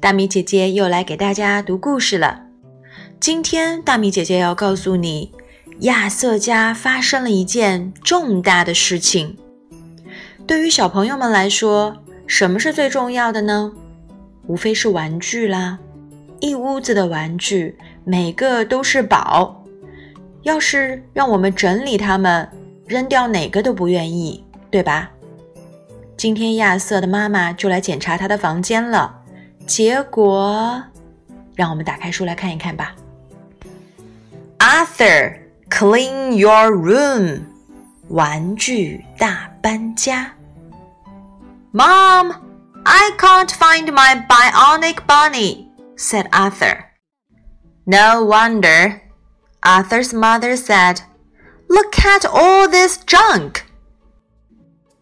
大米姐姐又来给大家读故事了。今天大米姐姐要告诉你，亚瑟家发生了一件重大的事情。对于小朋友们来说，什么是最重要的呢？无非是玩具啦，一屋子的玩具，每个都是宝。要是让我们整理它们，扔掉哪个都不愿意，对吧？今天亚瑟的妈妈就来检查他的房间了，结果，让我们打开书来看一看吧。Arthur, clean your room，玩具大搬家。Mom, I can't find my bionic bunny, said Arthur. No wonder, Arthur's mother said. Look at all this junk.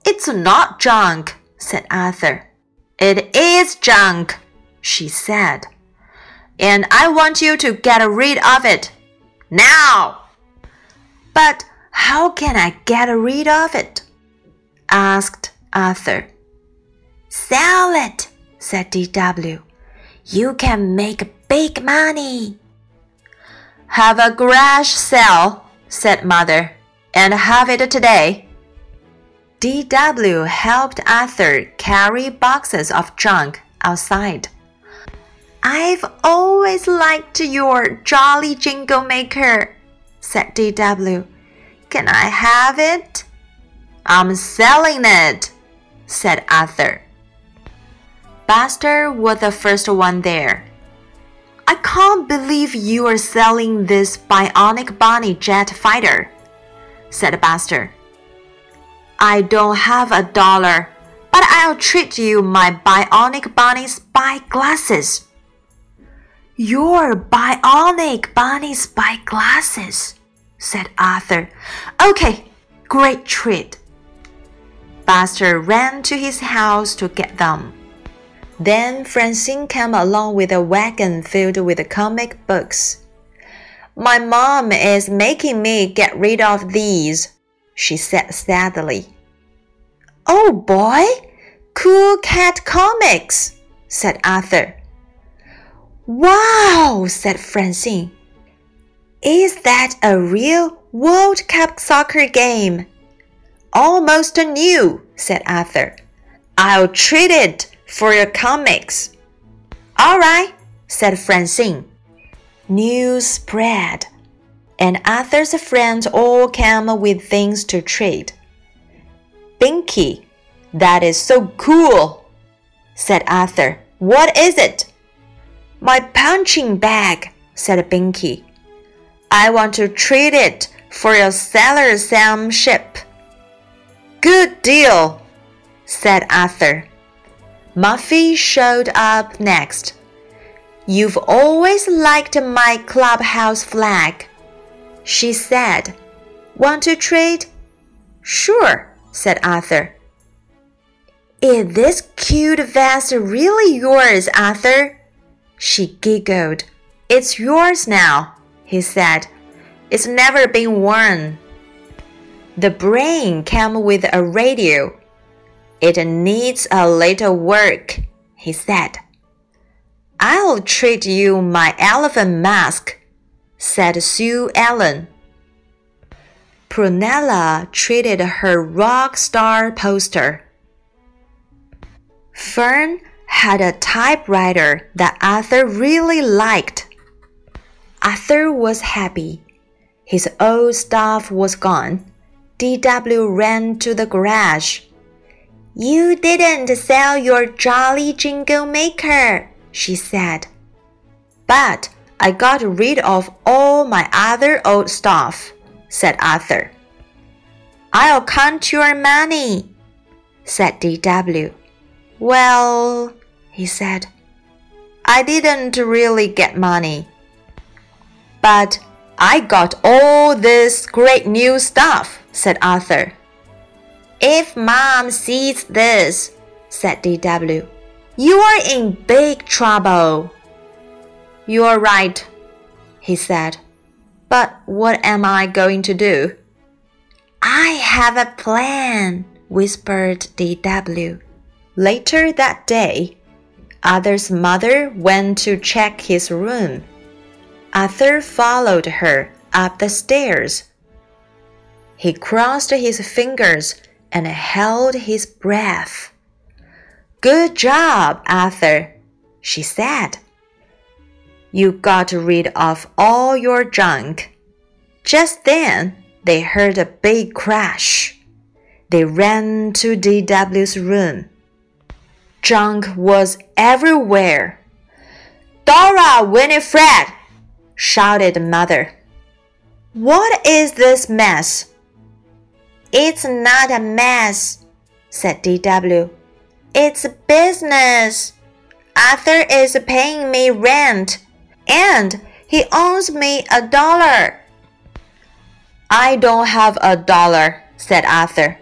It's not junk, said Arthur. It is junk, she said. And I want you to get rid of it. Now! But how can I get rid of it? asked Arthur. Sell it, said DW. You can make big money. Have a garage sale, said Mother, and have it today. DW helped Arthur carry boxes of junk outside. I've always liked your Jolly Jingle Maker, said DW. Can I have it? I'm selling it, said Arthur. Buster was the first one there. I can't believe you are selling this bionic bunny jet fighter, said Buster. I don't have a dollar, but I'll treat you my bionic bunny spy glasses. Your bionic bunny spy glasses, said Arthur. Okay, great treat. Buster ran to his house to get them. Then Francine came along with a wagon filled with comic books. My mom is making me get rid of these, she said sadly. Oh boy, cool cat comics, said Arthur. Wow, said Francine. Is that a real World Cup soccer game? Almost new, said Arthur. I'll treat it for your comics. All right, said Francine. News spread, and Arthur's friends all came with things to trade. Binky, that is so cool, said Arthur. What is it? My punching bag, said Binky. I want to trade it for your Sailor Sam ship. Good deal, said Arthur. Muffy showed up next. You've always liked my clubhouse flag, she said. Want to trade? Sure, said Arthur. Is this cute vest really yours, Arthur? She giggled. It's yours now, he said. It's never been worn. The brain came with a radio. It needs a little work, he said. I'll treat you my elephant mask, said Sue Ellen. Prunella treated her rock star poster. Fern had a typewriter that Arthur really liked. Arthur was happy. His old stuff was gone. DW ran to the garage. You didn't sell your jolly jingle maker, she said. But I got rid of all my other old stuff, said Arthur. I'll count your money, said DW. Well, he said, I didn't really get money. But I got all this great new stuff, said Arthur. If Mom sees this, said DW, you are in big trouble. You're right, he said. But what am I going to do? I have a plan, whispered DW. Later that day, Arthur's mother went to check his room. Arthur followed her up the stairs. He crossed his fingers and held his breath. Good job, Arthur, she said. You got rid of all your junk. Just then, they heard a big crash. They ran to DW's room. Junk was everywhere. Dora Winifred! shouted the mother. What is this mess? It's not a mess, said DW. It's business. Arthur is paying me rent, and he owes me a dollar. I don't have a dollar, said Arthur.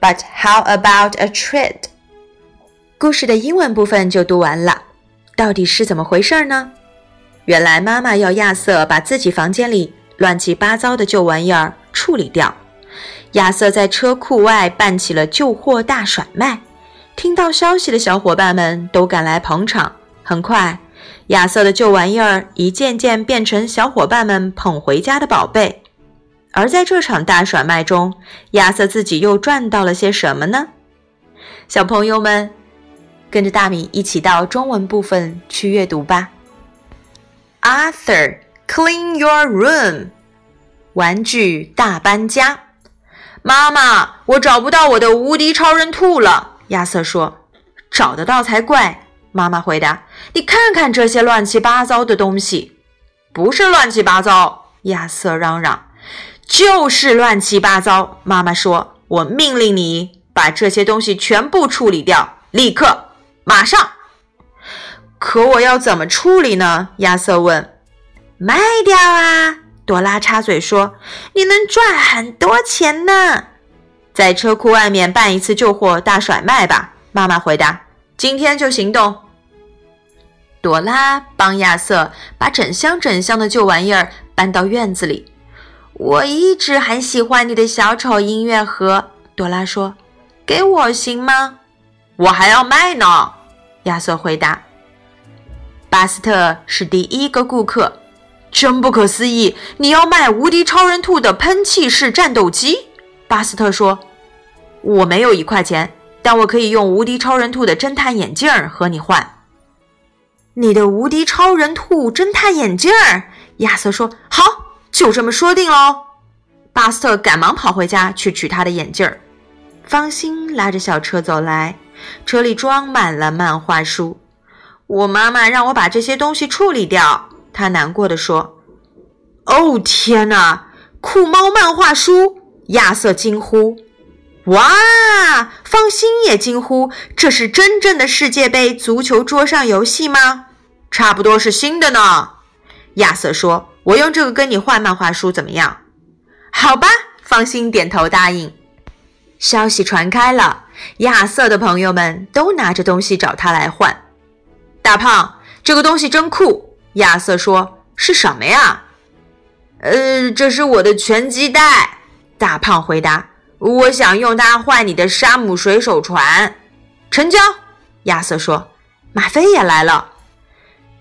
But how about a treat? 故事的英文部分就读完了，到底是怎么回事呢？原来妈妈要亚瑟把自己房间里乱七八糟的旧玩意儿处理掉。亚瑟在车库外办起了旧货大甩卖，听到消息的小伙伴们都赶来捧场。很快，亚瑟的旧玩意儿一件件变成小伙伴们捧回家的宝贝。而在这场大甩卖中，亚瑟自己又赚到了些什么呢？小朋友们，跟着大米一起到中文部分去阅读吧。Arthur, clean your room。玩具大搬家。妈妈，我找不到我的无敌超人兔了。亚瑟说：“找得到才怪。”妈妈回答：“你看看这些乱七八糟的东西。”不是乱七八糟，亚瑟嚷嚷。就是乱七八糟。妈妈说：“我命令你把这些东西全部处理掉，立刻，马上。”可我要怎么处理呢？亚瑟问。“卖掉啊！”朵拉插嘴说，“你能赚很多钱呢。”在车库外面办一次旧货大甩卖吧。妈妈回答：“今天就行动。”朵拉帮亚瑟把整箱整箱的旧玩意儿搬到院子里。我一直很喜欢你的小丑音乐盒，朵拉说：“给我行吗？”我还要卖呢，亚瑟回答。巴斯特是第一个顾客，真不可思议！你要卖无敌超人兔的喷气式战斗机？巴斯特说：“我没有一块钱，但我可以用无敌超人兔的侦探眼镜和你换。”你的无敌超人兔侦探眼镜？亚瑟说：“好。”就这么说定喽！巴斯特赶忙跑回家去取他的眼镜儿。芳心拉着小车走来，车里装满了漫画书。我妈妈让我把这些东西处理掉，她难过的说：“哦，天哪！酷猫漫画书！”亚瑟惊呼。“哇！”芳心也惊呼：“这是真正的世界杯足球桌上游戏吗？”“差不多是新的呢。”亚瑟说。我用这个跟你换漫画书怎么样？好吧，放心，点头答应。消息传开了，亚瑟的朋友们都拿着东西找他来换。大胖，这个东西真酷。亚瑟说：“是什么呀？”呃，这是我的拳击袋。大胖回答：“我想用它换你的沙姆水手船。”成交。亚瑟说：“马飞也来了。”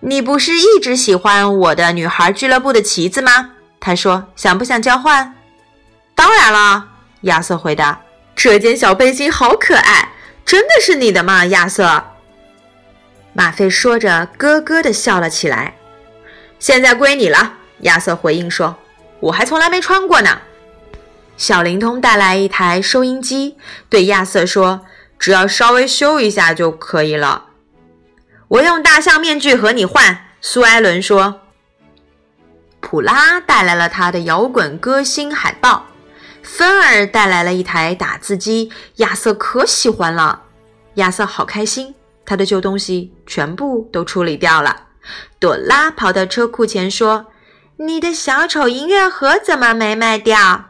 你不是一直喜欢我的女孩俱乐部的旗子吗？他说：“想不想交换？”当然了，亚瑟回答。这件小背心好可爱，真的是你的吗，亚瑟？马飞说着，咯咯地笑了起来。现在归你了，亚瑟回应说：“我还从来没穿过呢。”小灵通带来一台收音机，对亚瑟说：“只要稍微修一下就可以了。”我用大象面具和你换，苏埃伦说。普拉带来了他的摇滚歌星海报，芬儿带来了一台打字机，亚瑟可喜欢了。亚瑟好开心，他的旧东西全部都处理掉了。朵拉跑到车库前说：“你的小丑音乐盒怎么没卖掉？”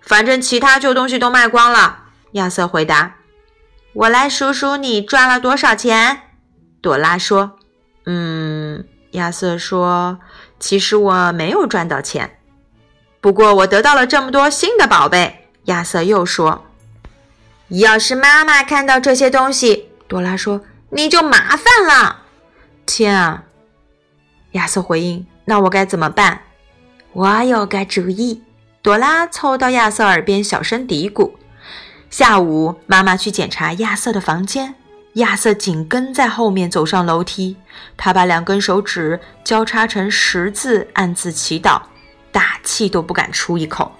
反正其他旧东西都卖光了。亚瑟回答：“我来数数你赚了多少钱。”朵拉说：“嗯。”亚瑟说：“其实我没有赚到钱，不过我得到了这么多新的宝贝。”亚瑟又说：“要是妈妈看到这些东西，朵拉说你就麻烦了。”天啊！亚瑟回应：“那我该怎么办？”我有个主意。朵拉凑到亚瑟耳边小声嘀咕。下午，妈妈去检查亚瑟的房间，亚瑟紧跟在后面走上楼梯。他把两根手指交叉成十字，暗自祈祷，大气都不敢出一口。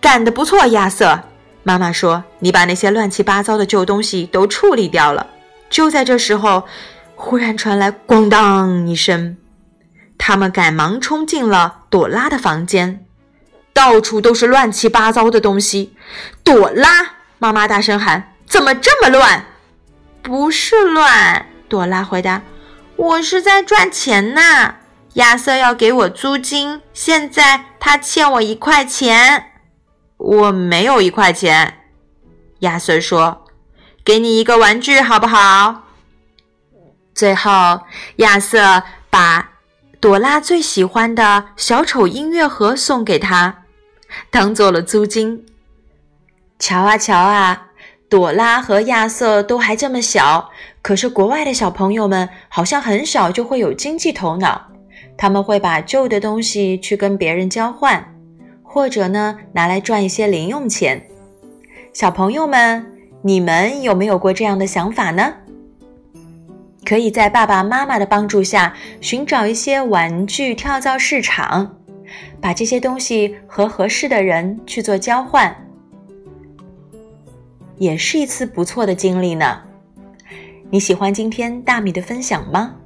干得不错，亚瑟！妈妈说：“你把那些乱七八糟的旧东西都处理掉了。”就在这时候，忽然传来“咣当”一声，他们赶忙冲进了朵拉的房间，到处都是乱七八糟的东西。朵拉。妈妈大声喊：“怎么这么乱？”“不是乱。”朵拉回答，“我是在赚钱呢。亚瑟要给我租金，现在他欠我一块钱。”“我没有一块钱。”亚瑟说，“给你一个玩具好不好？”最后，亚瑟把朵拉最喜欢的小丑音乐盒送给他，当做了租金。瞧啊瞧啊，朵拉和亚瑟都还这么小，可是国外的小朋友们好像很小就会有经济头脑，他们会把旧的东西去跟别人交换，或者呢拿来赚一些零用钱。小朋友们，你们有没有过这样的想法呢？可以在爸爸妈妈的帮助下寻找一些玩具跳蚤市场，把这些东西和合适的人去做交换。也是一次不错的经历呢。你喜欢今天大米的分享吗？